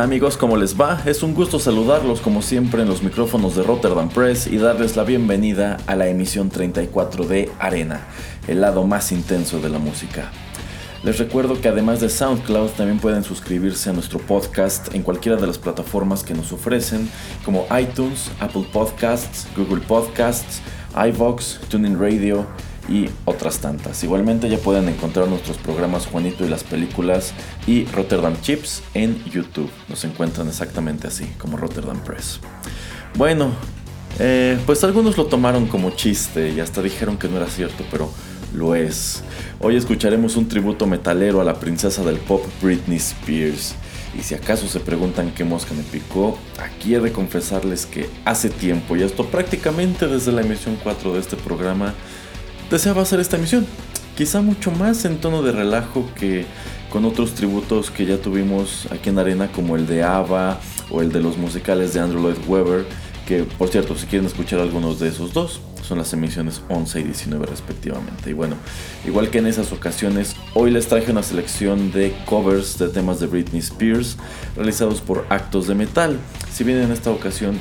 Amigos, ¿cómo les va? Es un gusto saludarlos como siempre en los micrófonos de Rotterdam Press y darles la bienvenida a la emisión 34 de Arena, el lado más intenso de la música. Les recuerdo que además de SoundCloud también pueden suscribirse a nuestro podcast en cualquiera de las plataformas que nos ofrecen, como iTunes, Apple Podcasts, Google Podcasts, iVox, TuneIn Radio, y otras tantas. Igualmente ya pueden encontrar nuestros programas Juanito y las películas y Rotterdam Chips en YouTube. Nos encuentran exactamente así, como Rotterdam Press. Bueno, eh, pues algunos lo tomaron como chiste y hasta dijeron que no era cierto, pero lo es. Hoy escucharemos un tributo metalero a la princesa del pop Britney Spears. Y si acaso se preguntan qué mosca me picó, aquí he de confesarles que hace tiempo, y esto prácticamente desde la emisión 4 de este programa, deseaba hacer esta emisión. Quizá mucho más en tono de relajo que con otros tributos que ya tuvimos aquí en Arena, como el de Ava o el de los musicales de Andrew Lloyd Webber. Que por cierto, si quieren escuchar algunos de esos dos, son las emisiones 11 y 19 respectivamente. Y bueno, igual que en esas ocasiones, hoy les traje una selección de covers de temas de Britney Spears realizados por actos de metal. Si bien en esta ocasión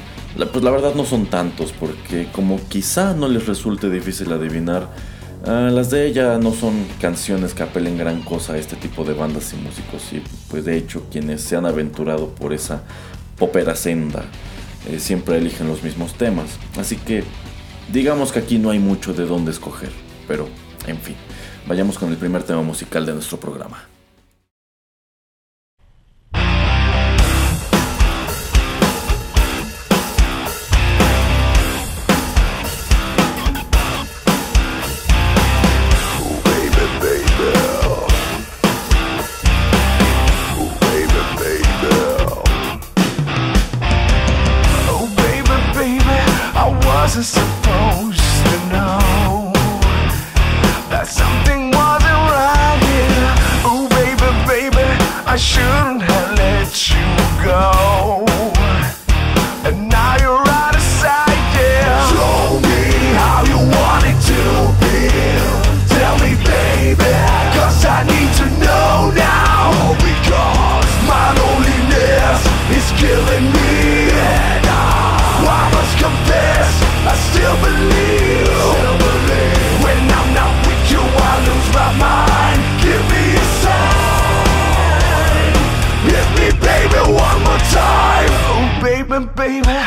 pues la verdad no son tantos, porque como quizá no les resulte difícil adivinar, ah, las de ella no son canciones que apelen gran cosa a este tipo de bandas y músicos. Y pues de hecho quienes se han aventurado por esa popera senda eh, siempre eligen los mismos temas. Así que digamos que aquí no hay mucho de dónde escoger. Pero, en fin, vayamos con el primer tema musical de nuestro programa. baby.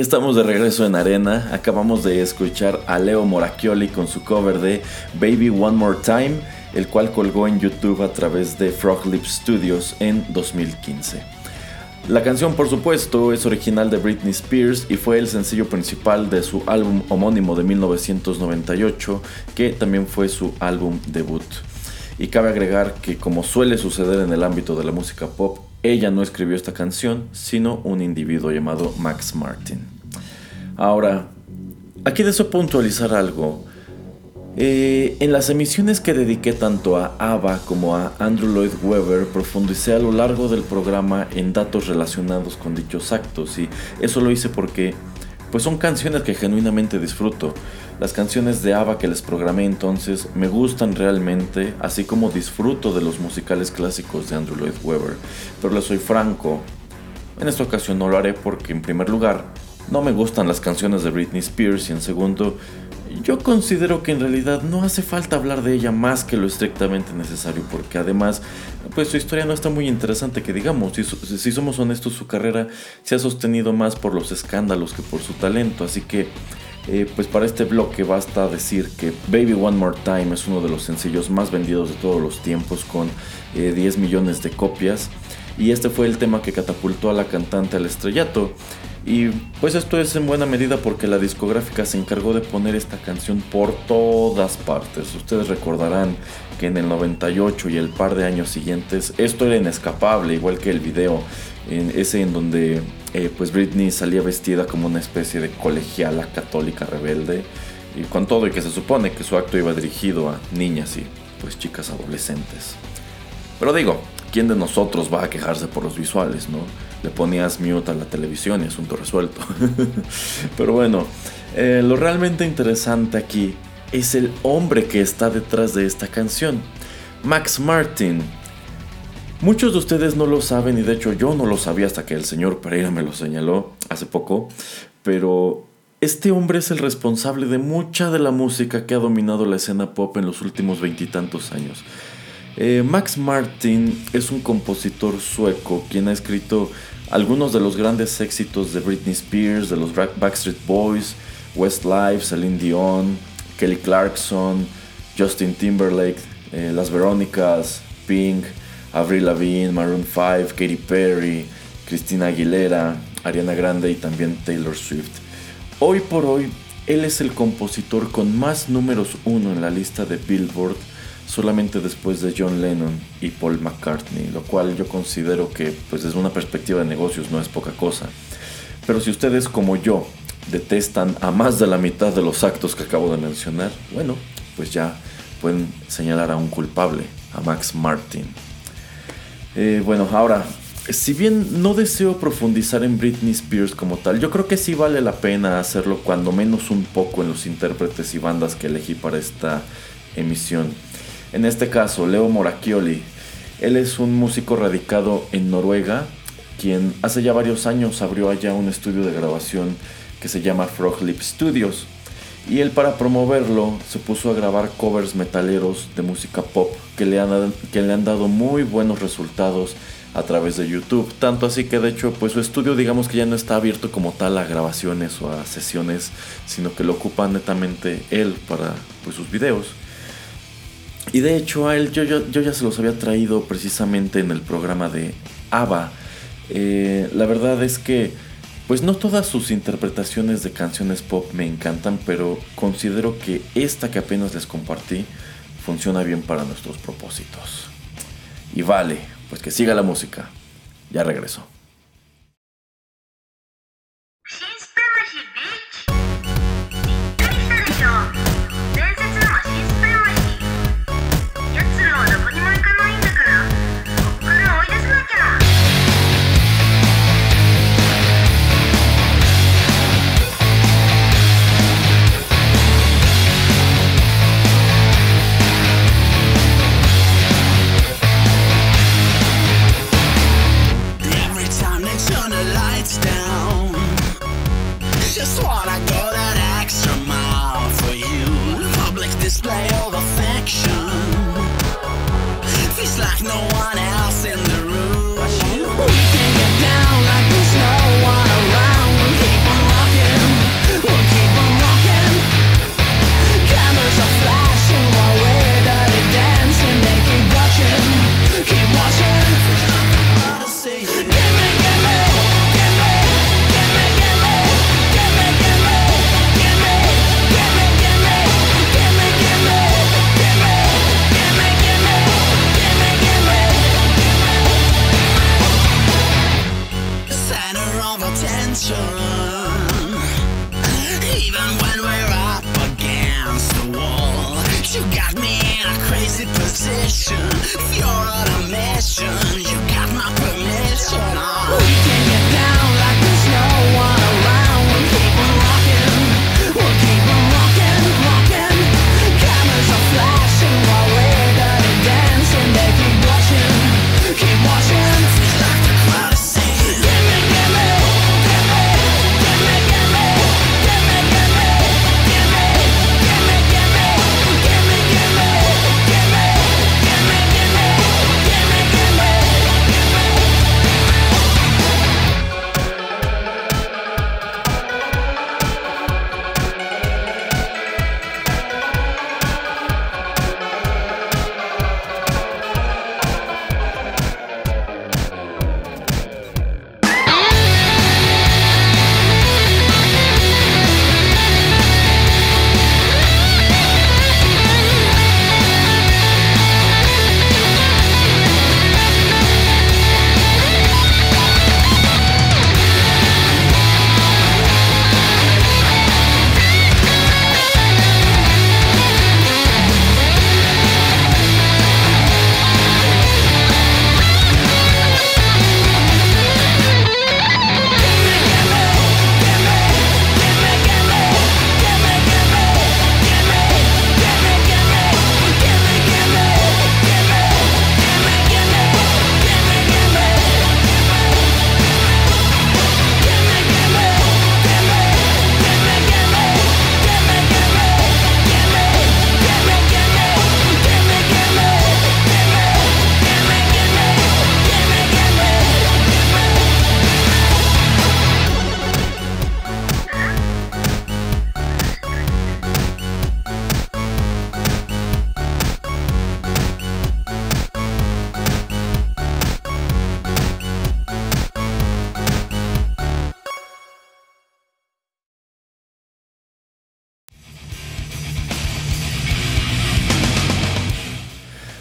Estamos de regreso en Arena. Acabamos de escuchar a Leo Moracchioli con su cover de Baby One More Time, el cual colgó en YouTube a través de Frog Lip Studios en 2015. La canción, por supuesto, es original de Britney Spears y fue el sencillo principal de su álbum homónimo de 1998, que también fue su álbum debut. Y cabe agregar que, como suele suceder en el ámbito de la música pop, ella no escribió esta canción, sino un individuo llamado Max Martin. Ahora, aquí deseo puntualizar algo. Eh, en las emisiones que dediqué tanto a Ava como a Andrew Lloyd Webber, profundicé a lo largo del programa en datos relacionados con dichos actos y eso lo hice porque pues son canciones que genuinamente disfruto. Las canciones de ABBA que les programé entonces me gustan realmente, así como disfruto de los musicales clásicos de Andrew Lloyd Webber. Pero les soy franco, en esta ocasión no lo haré porque en primer lugar no me gustan las canciones de Britney Spears y en segundo yo considero que en realidad no hace falta hablar de ella más que lo estrictamente necesario, porque además, pues su historia no está muy interesante que digamos, si, si, somos honestos, su carrera se ha sostenido más por los escándalos que por su talento, así que eh, pues para este bloque basta decir que Baby One More Time es uno de los sencillos más vendidos de todos los tiempos con 10 eh, millones de copias y este fue el tema que catapultó a la cantante al estrellato. Y pues esto es en buena medida porque la discográfica se encargó de poner esta canción por todas partes. Ustedes recordarán que en el 98 y el par de años siguientes esto era inescapable, igual que el video, en ese en donde eh, pues Britney salía vestida como una especie de colegiala católica rebelde y con todo y que se supone que su acto iba dirigido a niñas y pues chicas adolescentes. Pero digo, ¿quién de nosotros va a quejarse por los visuales, no? Le ponías mute a la televisión y asunto resuelto. Pero bueno, eh, lo realmente interesante aquí es el hombre que está detrás de esta canción. Max Martin, Muchos de ustedes no lo saben y de hecho yo no lo sabía hasta que el señor Pereira me lo señaló hace poco, pero este hombre es el responsable de mucha de la música que ha dominado la escena pop en los últimos veintitantos años. Eh, Max Martin es un compositor sueco quien ha escrito algunos de los grandes éxitos de Britney Spears, de los Backstreet Boys, Westlife, Celine Dion, Kelly Clarkson, Justin Timberlake, eh, Las Verónicas, Pink, Avril Lavigne, Maroon 5, Katy Perry, Christina Aguilera, Ariana Grande y también Taylor Swift. Hoy por hoy, él es el compositor con más números uno en la lista de Billboard, solamente después de John Lennon y Paul McCartney, lo cual yo considero que, pues desde una perspectiva de negocios, no es poca cosa. Pero si ustedes como yo detestan a más de la mitad de los actos que acabo de mencionar, bueno, pues ya pueden señalar a un culpable, a Max Martin. Eh, bueno, ahora, si bien no deseo profundizar en Britney Spears como tal, yo creo que sí vale la pena hacerlo cuando menos un poco en los intérpretes y bandas que elegí para esta emisión. En este caso, Leo Moracchioli. Él es un músico radicado en Noruega, quien hace ya varios años abrió allá un estudio de grabación que se llama Frog Lip Studios. Y él para promoverlo se puso a grabar covers metaleros de música pop que le han, que le han dado muy buenos resultados a través de YouTube. Tanto así que de hecho pues su estudio digamos que ya no está abierto como tal a grabaciones o a sesiones, sino que lo ocupa netamente él para pues, sus videos. Y de hecho a él yo, yo, ya se los había traído precisamente en el programa de ABBA. Eh, la verdad es que pues no todas sus interpretaciones de canciones pop me encantan, pero considero que esta que apenas les compartí funciona bien para nuestros propósitos. Y vale, pues que siga la música. Ya regreso.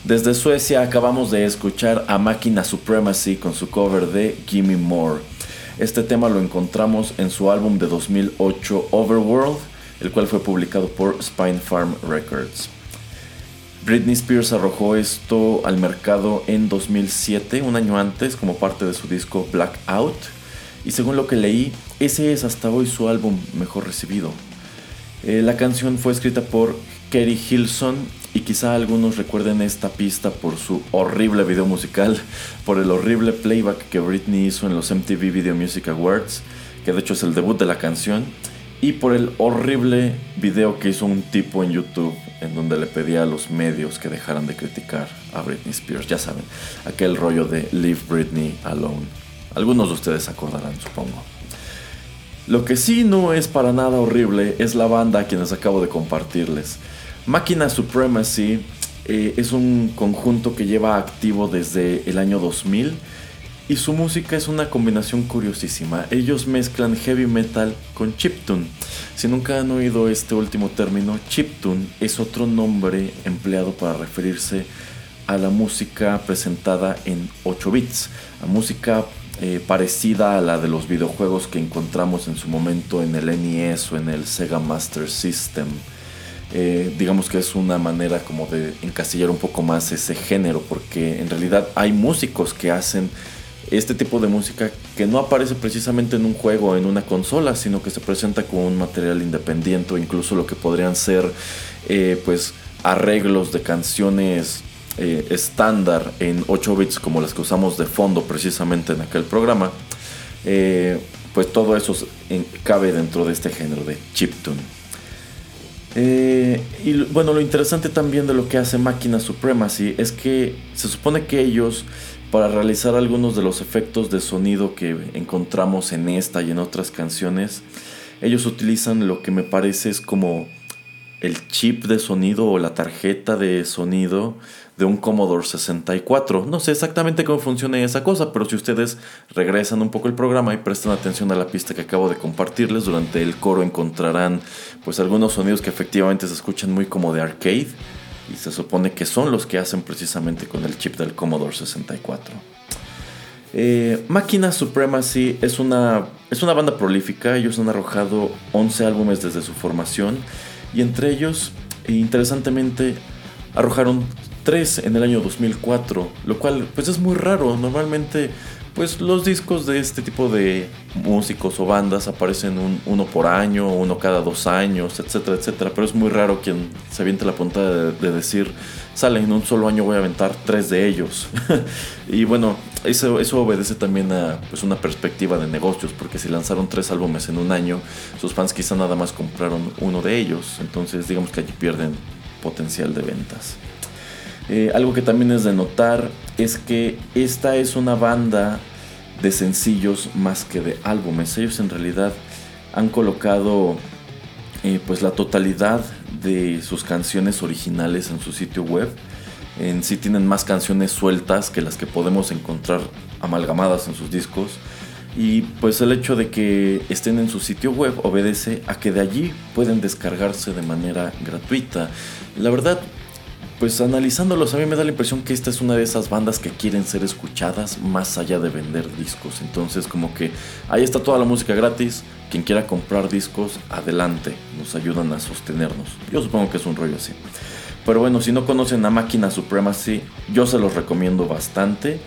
Desde Suecia acabamos de escuchar a Máquina Supremacy con su cover de Gimme More. Este tema lo encontramos en su álbum de 2008 Overworld, el cual fue publicado por Spine Farm Records. Britney Spears arrojó esto al mercado en 2007, un año antes, como parte de su disco Black Out, y según lo que leí, ese es hasta hoy su álbum mejor recibido. Eh, la canción fue escrita por Kerry Hilson y quizá algunos recuerden esta pista por su horrible video musical, por el horrible playback que Britney hizo en los MTV Video Music Awards, que de hecho es el debut de la canción, y por el horrible video que hizo un tipo en YouTube en donde le pedía a los medios que dejaran de criticar a Britney Spears, ya saben, aquel rollo de Leave Britney Alone. Algunos de ustedes acordarán, supongo. Lo que sí no es para nada horrible es la banda a quienes acabo de compartirles. Máquina Supremacy eh, es un conjunto que lleva activo desde el año 2000 y su música es una combinación curiosísima. Ellos mezclan heavy metal con chiptune. Si nunca han oído este último término, chiptune es otro nombre empleado para referirse a la música presentada en 8 bits, a música eh, parecida a la de los videojuegos que encontramos en su momento en el NES o en el Sega Master System. Eh, digamos que es una manera como de encasillar un poco más ese género, porque en realidad hay músicos que hacen este tipo de música que no aparece precisamente en un juego en una consola, sino que se presenta como un material independiente o incluso lo que podrían ser eh, pues arreglos de canciones eh, estándar en 8 bits como las que usamos de fondo precisamente en aquel programa. pues todo eso cabe dentro de este género de chiptune. Eh, y bueno, lo interesante también de lo que hace Máquina Supremacy es que se supone que ellos, para realizar algunos de los efectos de sonido que encontramos en esta y en otras canciones, ellos utilizan lo que me parece es como el chip de sonido o la tarjeta de sonido de un Commodore 64. No sé exactamente cómo funciona esa cosa, pero si ustedes regresan un poco el programa y prestan atención a la pista que acabo de compartirles, durante el coro encontrarán pues algunos sonidos que efectivamente se escuchan muy como de arcade y se supone que son los que hacen precisamente con el chip del Commodore 64. Eh, Máquina Supremacy es una, es una banda prolífica, ellos han arrojado 11 álbumes desde su formación y entre ellos, interesantemente, arrojaron tres en el año 2004, lo cual pues es muy raro. Normalmente pues los discos de este tipo de músicos o bandas aparecen uno por año, uno cada dos años, etcétera, etcétera. Pero es muy raro quien se aviente la puntada de, decir, sale en un solo año voy a aventar tres de ellos. y bueno, eso, eso obedece también a pues, una perspectiva de negocios, porque si lanzaron tres álbumes en un año, sus fans quizá nada más compraron uno de ellos. Entonces digamos que allí pierden potencial de ventas. Eh, algo que también es de notar es que esta es una banda de sencillos más que de álbumes. Ellos en realidad han colocado eh, pues la totalidad de sus canciones originales en su sitio web. En sí tienen más canciones sueltas que las que podemos encontrar amalgamadas en sus discos. Y pues el hecho de que estén en su sitio web obedece a que de allí pueden descargarse de manera gratuita. La verdad, pues analizándolos a mí me da la impresión que esta es una de esas bandas que quieren ser escuchadas más allá de vender discos. Entonces como que ahí está toda la música gratis. Quien quiera comprar discos, adelante. Nos ayudan a sostenernos. Yo supongo que es un rollo así. Pero bueno, si no conocen a Máquina Supremacy, yo se los recomiendo bastante.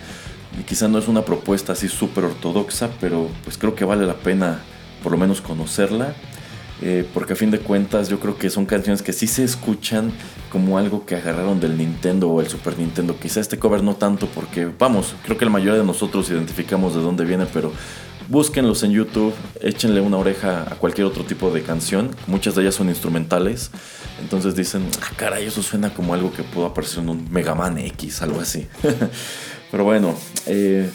Quizá no es una propuesta así súper ortodoxa, pero pues creo que vale la pena por lo menos conocerla. Eh, porque a fin de cuentas yo creo que son canciones que sí se escuchan como algo que agarraron del Nintendo o el Super Nintendo. Quizá este cover no tanto porque, vamos, creo que la mayoría de nosotros identificamos de dónde viene, pero búsquenlos en YouTube, échenle una oreja a cualquier otro tipo de canción. Muchas de ellas son instrumentales. Entonces dicen, ah, caray, eso suena como algo que pudo aparecer en un Mega Man X, algo así. pero bueno, eh,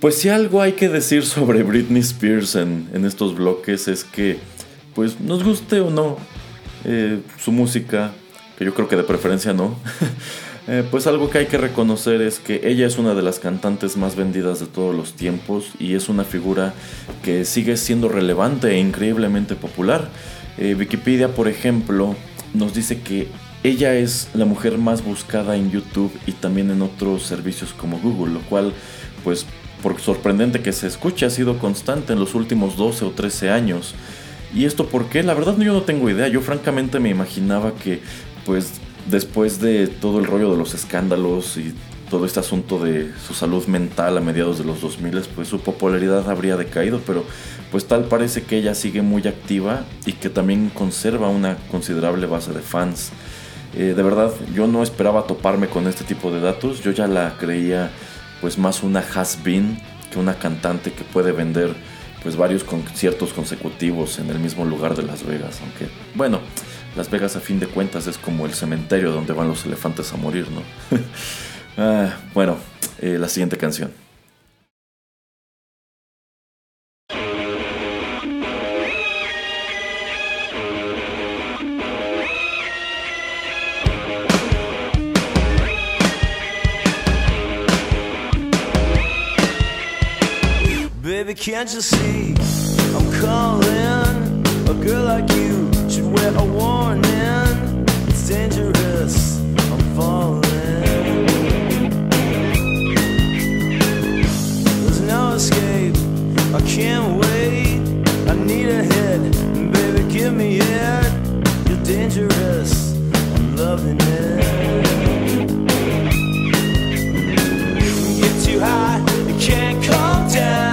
pues si algo hay que decir sobre Britney Spears en, en estos bloques es que pues nos guste o no eh, su música, que yo creo que de preferencia no, eh, pues algo que hay que reconocer es que ella es una de las cantantes más vendidas de todos los tiempos y es una figura que sigue siendo relevante e increíblemente popular. Eh, Wikipedia, por ejemplo, nos dice que ella es la mujer más buscada en YouTube y también en otros servicios como Google, lo cual, pues, por sorprendente que se escuche, ha sido constante en los últimos 12 o 13 años. ¿Y esto por qué? La verdad yo no tengo idea. Yo francamente me imaginaba que pues después de todo el rollo de los escándalos y todo este asunto de su salud mental a mediados de los 2000, pues su popularidad habría decaído, pero pues tal parece que ella sigue muy activa y que también conserva una considerable base de fans. Eh, de verdad, yo no esperaba toparme con este tipo de datos, yo ya la creía pues más una has-been que una cantante que puede vender pues varios conciertos consecutivos en el mismo lugar de Las Vegas, aunque bueno, Las Vegas a fin de cuentas es como el cementerio donde van los elefantes a morir, ¿no? ah, bueno, eh, la siguiente canción. Can't you see? I'm calling. A girl like you should wear a warning. It's dangerous. I'm falling. There's no escape. I can't wait. I need a hit. Baby, give me it. You're dangerous. I'm loving it. Get too high, you can't calm down.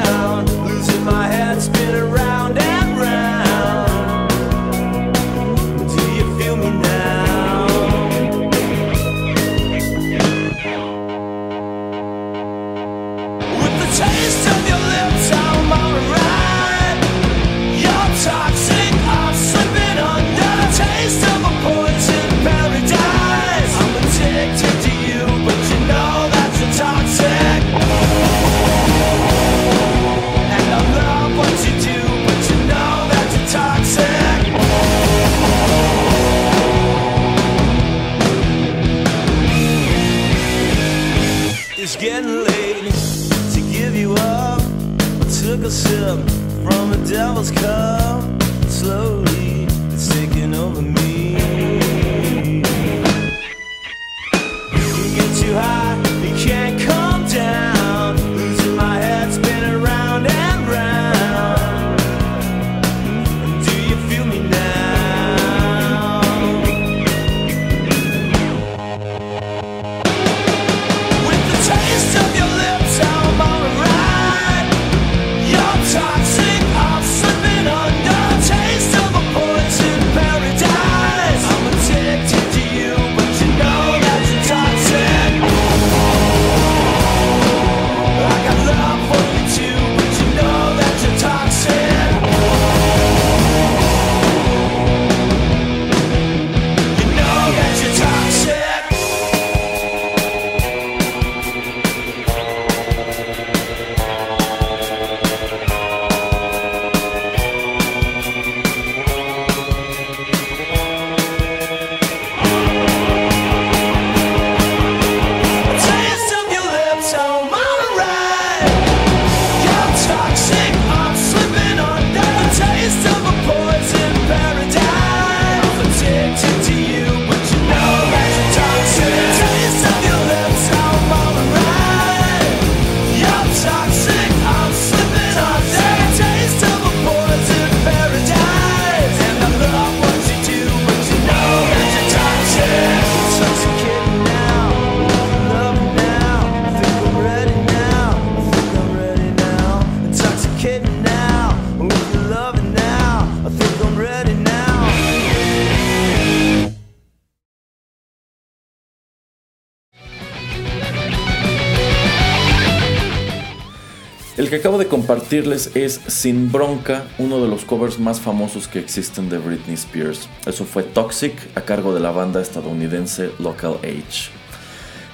El que acabo de compartirles es Sin Bronca, uno de los covers más famosos que existen de Britney Spears. Eso fue Toxic a cargo de la banda estadounidense Local H.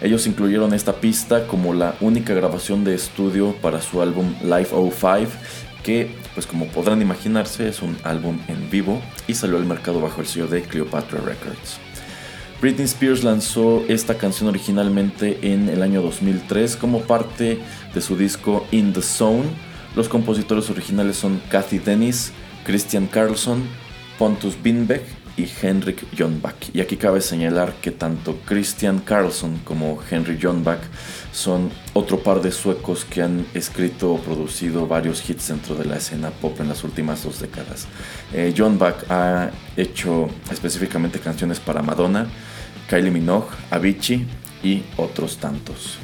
Ellos incluyeron esta pista como la única grabación de estudio para su álbum Live 05, que pues como podrán imaginarse es un álbum en vivo y salió al mercado bajo el sello de Cleopatra Records. Britney Spears lanzó esta canción originalmente en el año 2003 como parte de su disco In the Zone. Los compositores originales son Kathy Dennis, Christian Carlson, Pontus Binbeck y Henrik Jonbach. Y aquí cabe señalar que tanto Christian Carlson como Henrik Jonbach son otro par de suecos que han escrito o producido varios hits dentro de la escena pop en las últimas dos décadas. Eh, Jonbach ha hecho específicamente canciones para Madonna, Kylie Minogue, Avicii y otros tantos.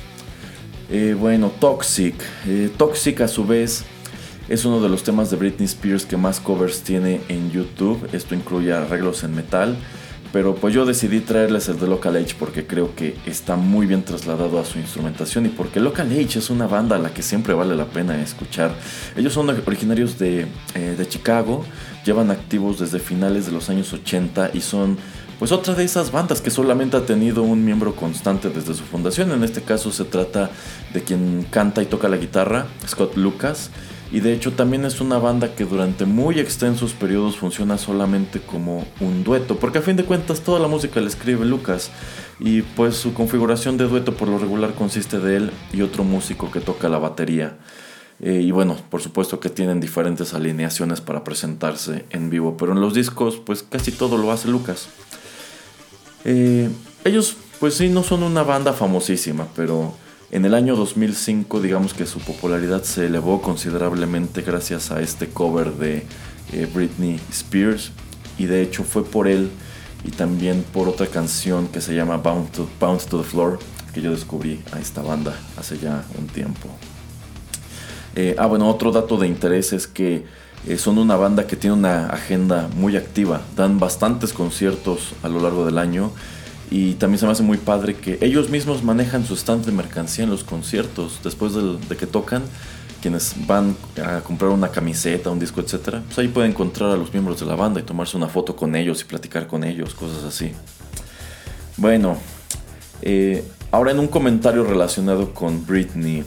Eh, bueno, Toxic. Eh, Toxic a su vez es uno de los temas de Britney Spears que más covers tiene en YouTube. Esto incluye arreglos en metal. Pero pues yo decidí traerles el de Local H porque creo que está muy bien trasladado a su instrumentación y porque Local H es una banda a la que siempre vale la pena escuchar. Ellos son originarios de, eh, de Chicago, llevan activos desde finales de los años 80 y son pues otra de esas bandas que solamente ha tenido un miembro constante desde su fundación. En este caso se trata de quien canta y toca la guitarra, Scott Lucas. Y de hecho también es una banda que durante muy extensos periodos funciona solamente como un dueto. Porque a fin de cuentas toda la música la escribe Lucas. Y pues su configuración de dueto por lo regular consiste de él y otro músico que toca la batería. Eh, y bueno, por supuesto que tienen diferentes alineaciones para presentarse en vivo, pero en los discos pues casi todo lo hace Lucas. Eh, ellos pues sí no son una banda famosísima, pero en el año 2005 digamos que su popularidad se elevó considerablemente gracias a este cover de eh, Britney Spears y de hecho fue por él y también por otra canción que se llama Bounce to the Floor que yo descubrí a esta banda hace ya un tiempo. Eh, ah, bueno, otro dato de interés es que eh, son una banda que tiene una agenda muy activa, dan bastantes conciertos a lo largo del año y también se me hace muy padre que ellos mismos manejan su stand de mercancía en los conciertos después de que tocan. Quienes van a comprar una camiseta, un disco, etc. Pues ahí pueden encontrar a los miembros de la banda y tomarse una foto con ellos y platicar con ellos, cosas así. Bueno, eh, ahora en un comentario relacionado con Britney.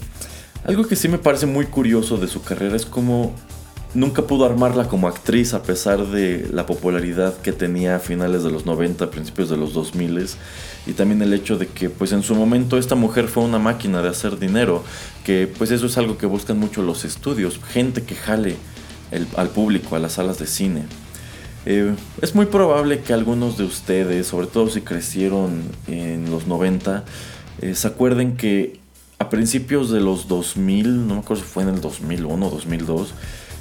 Algo que sí me parece muy curioso de su carrera es como nunca pudo armarla como actriz a pesar de la popularidad que tenía a finales de los 90, principios de los 2000 y también el hecho de que pues en su momento esta mujer fue una máquina de hacer dinero, que pues eso es algo que buscan mucho los estudios, gente que jale al público a las salas de cine. Eh, es muy probable que algunos de ustedes, sobre todo si crecieron en los 90, eh, se acuerden que a principios de los 2000, no me acuerdo si fue en el 2001 o 2002, eh,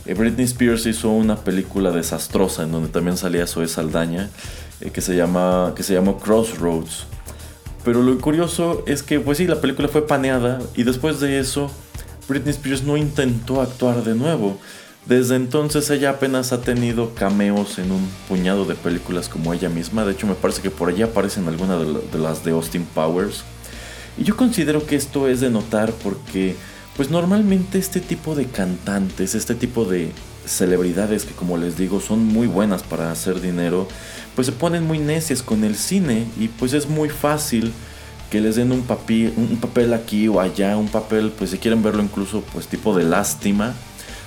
Britney Spears hizo una película desastrosa en donde también salía Zoe Saldaña eh, que, se llama, que se llamó Crossroads. Pero lo curioso es que, pues sí, la película fue paneada y después de eso, Britney Spears no intentó actuar de nuevo. Desde entonces ella apenas ha tenido cameos en un puñado de películas como ella misma. De hecho, me parece que por allí aparecen algunas de las de Austin Powers. Y yo considero que esto es de notar porque pues normalmente este tipo de cantantes, este tipo de celebridades que como les digo son muy buenas para hacer dinero, pues se ponen muy necias con el cine y pues es muy fácil que les den un, papel, un papel aquí o allá, un papel, pues si quieren verlo incluso pues tipo de lástima.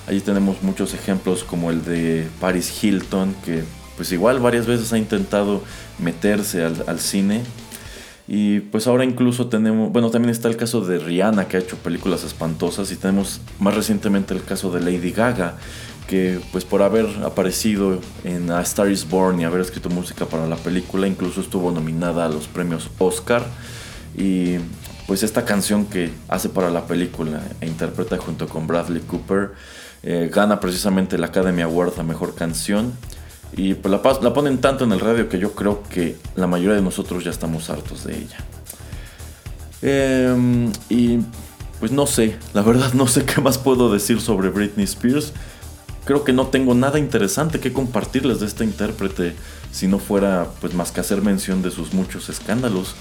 Allí tenemos muchos ejemplos como el de Paris Hilton, que pues igual varias veces ha intentado meterse al, al cine y pues ahora incluso tenemos, bueno, también está el caso de Rihanna que ha hecho películas espantosas y tenemos más recientemente el caso de Lady Gaga que pues por haber aparecido en A Star is Born y haber escrito música para la película incluso estuvo nominada a los premios Oscar. Y pues esta canción que hace para la película e interpreta junto con Bradley Cooper eh, gana precisamente la Academy Award a Mejor Canción y pues la, la ponen tanto en el radio que yo creo que la mayoría de nosotros ya estamos hartos de ella. Em, y pues no sé, la verdad no sé qué más puedo decir sobre Britney Spears. Creo que no tengo nada interesante que compartirles de esta intérprete si no fuera pues más que hacer mención de sus muchos escándalos.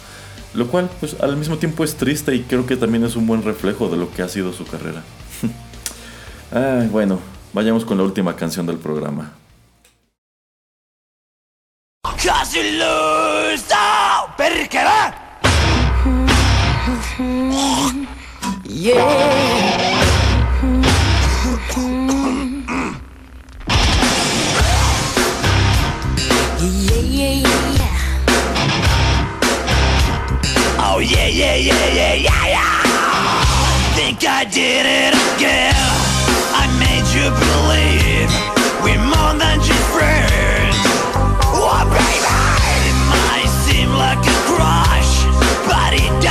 Lo cual pues al mismo tiempo es triste y creo que también es un buen reflejo de lo que ha sido su carrera. bueno, vayamos con la última canción del programa. You lose. Oh, perché va? Yeah. Yeah, yeah, yeah. Oh yeah yeah yeah yeah yeah yeah. Think I did it again. I made you believe. We're more than just But it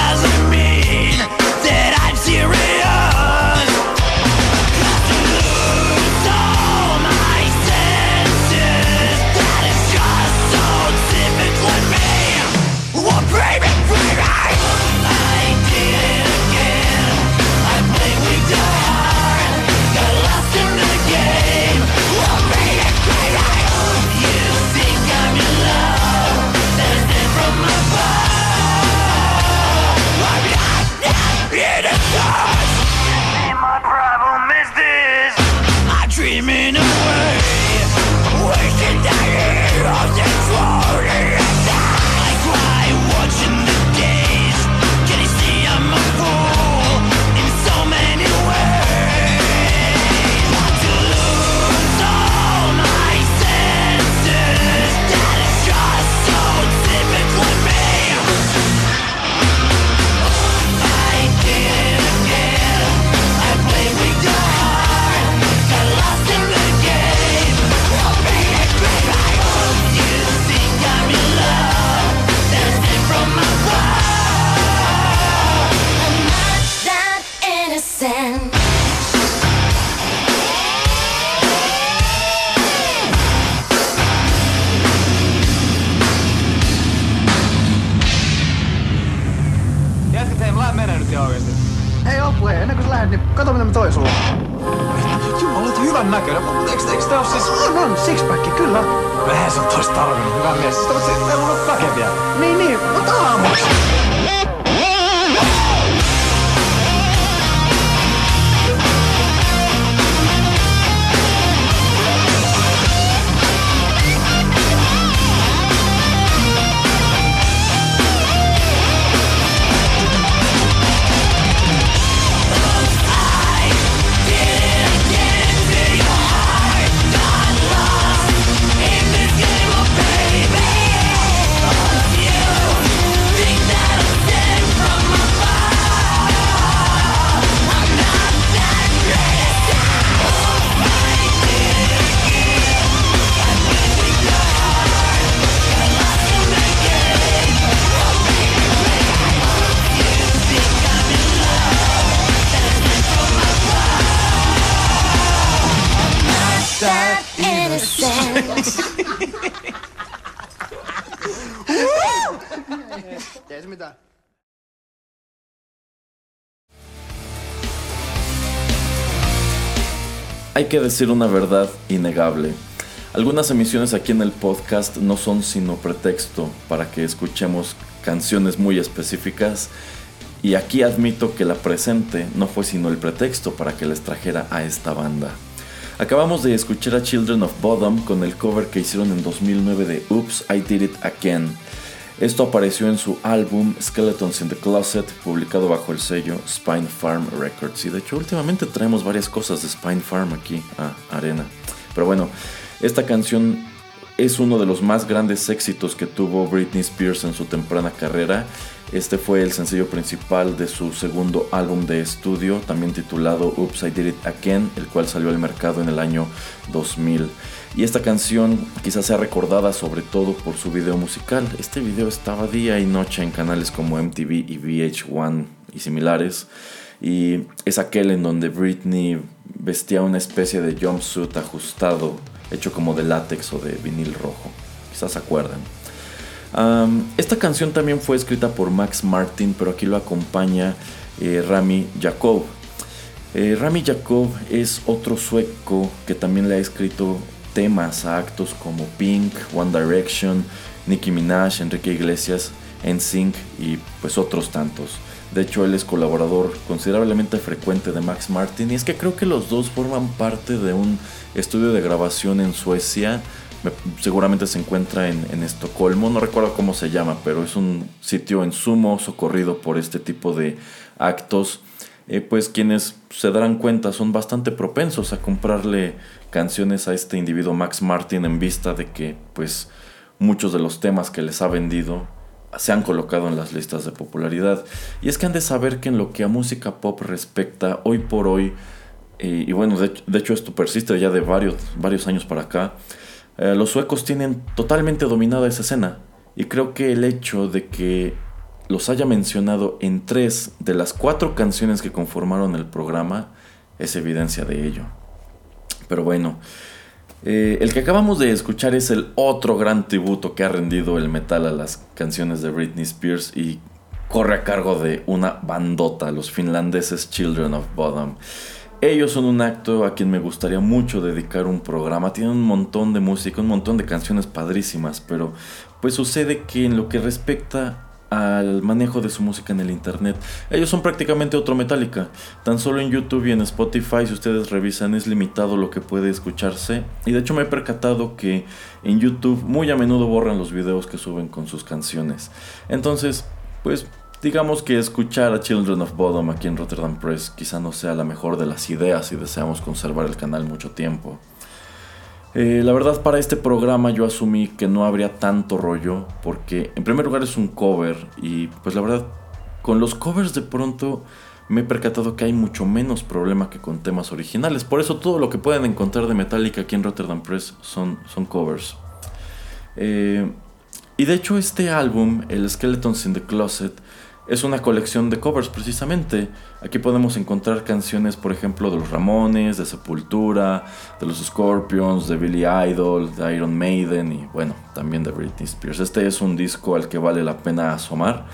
Hei Opue, ennen kuin sä lähdet, niin kato mitä mä toin sulle. Jumala, olet hyvän näköinen, mutta eikö, tää oo siis... On, on, sixpack, kyllä. Vähän sä tois tarvinnut, hyvä mies. Sitä, mutta se, on ollut väkeviä. Niin, niin, mutta aamuksi. Hay que decir una verdad innegable. Algunas emisiones aquí en el podcast no son sino pretexto para que escuchemos canciones muy específicas y aquí admito que la presente no fue sino el pretexto para que les trajera a esta banda. Acabamos de escuchar a Children of Bodom con el cover que hicieron en 2009 de Oops, I Did It Again. Esto apareció en su álbum Skeletons in the Closet, publicado bajo el sello Spine Farm Records. Y de hecho, últimamente traemos varias cosas de Spine Farm aquí a Arena. Pero bueno, esta canción es uno de los más grandes éxitos que tuvo Britney Spears en su temprana carrera. Este fue el sencillo principal de su segundo álbum de estudio, también titulado Oops, I Did It Again, el cual salió al mercado en el año 2000. Y esta canción quizás sea recordada sobre todo por su video musical. Este video estaba día y noche en canales como MTV y VH1 y similares. Y es aquel en donde Britney vestía una especie de jumpsuit ajustado, hecho como de látex o de vinil rojo. Quizás se acuerdan. Esta canción también fue escrita por Max Martin, pero aquí lo acompaña eh, Rami Jacob. Eh, Rami Jacob es otro sueco que también le ha escrito temas a actos como Pink, One Direction, Nicki Minaj, Enrique Iglesias, NSYNC y pues otros tantos. De hecho, él es colaborador considerablemente frecuente de Max Martin y es que creo que los dos forman parte de un estudio de grabación en Suecia. Me- seguramente se encuentra en, en Estocolmo, no recuerdo cómo se llama, pero es un sitio en sumo socorrido por este tipo de actos. Eh, pues quienes se darán cuenta son bastante propensos a comprarle canciones a este individuo Max Martin en vista de que pues muchos de los temas que les ha vendido se han colocado en las listas de popularidad. Y es que han de saber que en lo que a música pop respecta, hoy por hoy, eh, y bueno, de, hecho esto persiste ya de varios, varios años para acá, eh, los suecos tienen totalmente dominada esa escena. Y creo que el hecho de que los haya mencionado en tres de las cuatro canciones que conformaron el programa es evidencia de ello. Pero bueno, eh, el que acabamos de escuchar es el otro gran tributo que ha rendido el metal a las canciones de Britney Spears y corre a cargo de una bandota, los finlandeses Children of Bodom. Ellos son un acto a quien me gustaría mucho dedicar un programa. Tienen un montón de música, un montón de canciones padrísimas, pero pues sucede que en lo que respecta al manejo de su música en el internet. Ellos son prácticamente otro Metallica. Tan solo en YouTube y en Spotify, si ustedes revisan, es limitado lo que puede escucharse. Y de hecho me he percatado que en YouTube muy a menudo borran los videos que suben con sus canciones. Entonces, pues digamos que escuchar a Children of Bodom aquí en Rotterdam Press quizá no sea la mejor de las ideas si deseamos conservar el canal mucho tiempo. Eh, la verdad para este programa yo asumí que no habría tanto rollo porque en primer lugar es un cover y pues la verdad con los covers de pronto me he percatado que hay mucho menos problema que con temas originales. Por eso todo lo que pueden encontrar de Metallica aquí en Rotterdam Press son, son covers. Eh, y de hecho este álbum, el Skeletons in the Closet, es una colección de covers precisamente. Aquí podemos encontrar canciones, por ejemplo, de los Ramones, de Sepultura, de los Scorpions, de Billy Idol, de Iron Maiden y bueno, también de Britney Spears. Este es un disco al que vale la pena asomar,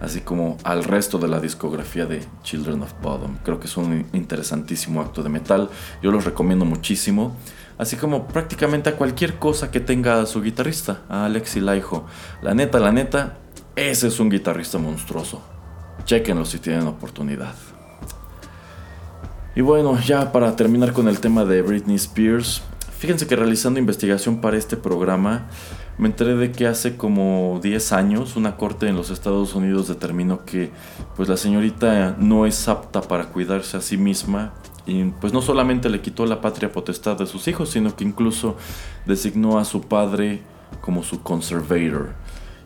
así como al resto de la discografía de Children of Bodom. Creo que es un interesantísimo acto de metal, yo los recomiendo muchísimo, así como prácticamente a cualquier cosa que tenga su guitarrista, a Alexi Laiho. La neta, la neta, ese es un guitarrista monstruoso. Chequenlo si tienen oportunidad. Y bueno, ya para terminar con el tema de Britney Spears, fíjense que realizando investigación para este programa, me enteré de que hace como 10 años una corte en los Estados Unidos determinó que pues la señorita no es apta para cuidarse a sí misma y pues no solamente le quitó la patria potestad de sus hijos, sino que incluso designó a su padre como su conservator.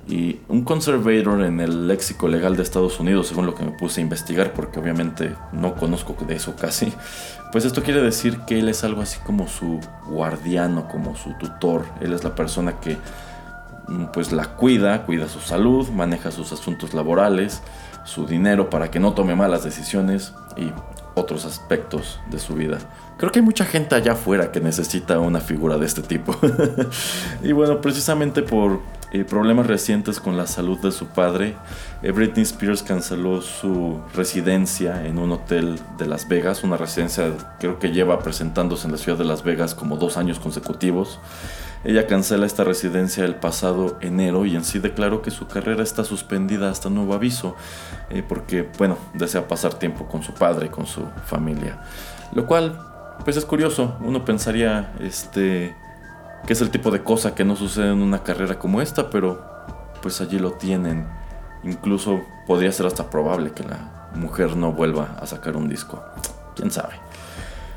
Y un conservator en el léxico legal de Estados Unidos, según lo que me puse a investigar, porque obviamente no conozco de eso casi, pues esto quiere decir que él es algo así como su guardiano, como su tutor. Él es la persona que mm, pues la cuida, cuida su salud, maneja sus asuntos laborales, su dinero para que no tome malas decisiones y otros aspectos de su vida. Creo que hay mucha gente allá afuera que necesita una figura de este tipo. y bueno, precisamente por eh, problemas recientes con la salud de su padre, eh, Britney Spears canceló su residencia en un hotel de Las Vegas, una residencia creo que lleva presentándose en la ciudad de Las Vegas como dos años consecutivos. Ella cancela esta residencia el pasado enero y en sí declaró que su carrera está suspendida hasta nuevo aviso, eh, porque, bueno, desea pasar tiempo con su padre, con su familia. Lo cual, pues es curioso, uno pensaría, este, que es el tipo de cosa que no sucede en una carrera como esta, pero pues allí lo tienen. Incluso podría ser hasta probable que la mujer no vuelva a sacar un disco. ¿Quién sabe?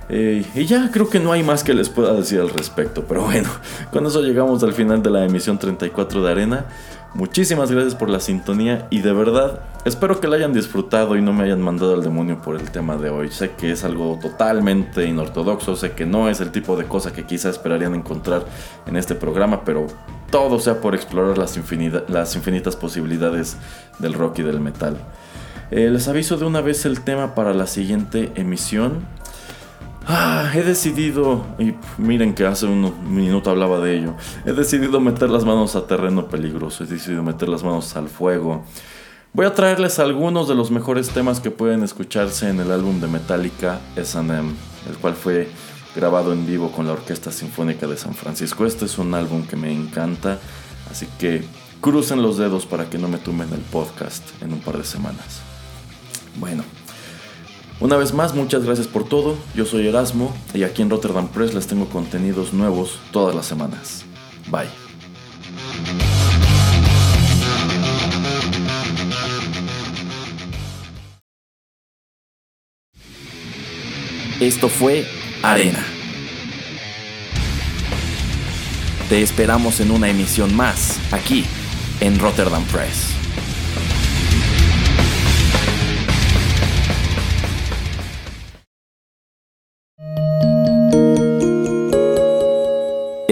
Eh, y ya creo que no hay más que les pueda decir al respecto. Pero bueno, con eso llegamos al final de la emisión 34 de Arena. Muchísimas gracias por la sintonía y de verdad espero que la hayan disfrutado y no me hayan mandado al demonio por el tema de hoy. Sé que es algo totalmente inortodoxo, sé que no es el tipo de cosa que quizá esperarían encontrar en este programa, pero todo sea por explorar las, infinita- las infinitas posibilidades del rock y del metal. Eh, les aviso de una vez el tema para la siguiente emisión. Ah, he decidido, y miren que hace un minuto hablaba de ello, he decidido meter las manos a terreno peligroso, he decidido meter las manos al fuego. Voy a traerles algunos de los mejores temas que pueden escucharse en el álbum de Metallica SM, el cual fue grabado en vivo con la Orquesta Sinfónica de San Francisco. Este es un álbum que me encanta, así que crucen los dedos para que no me tumben el podcast en un par de semanas. Bueno. Una vez más, muchas gracias por todo. Yo soy Erasmo y aquí en Rotterdam Press les tengo contenidos nuevos todas las semanas. Bye. Esto fue Arena. Te esperamos en una emisión más, aquí, en Rotterdam Press.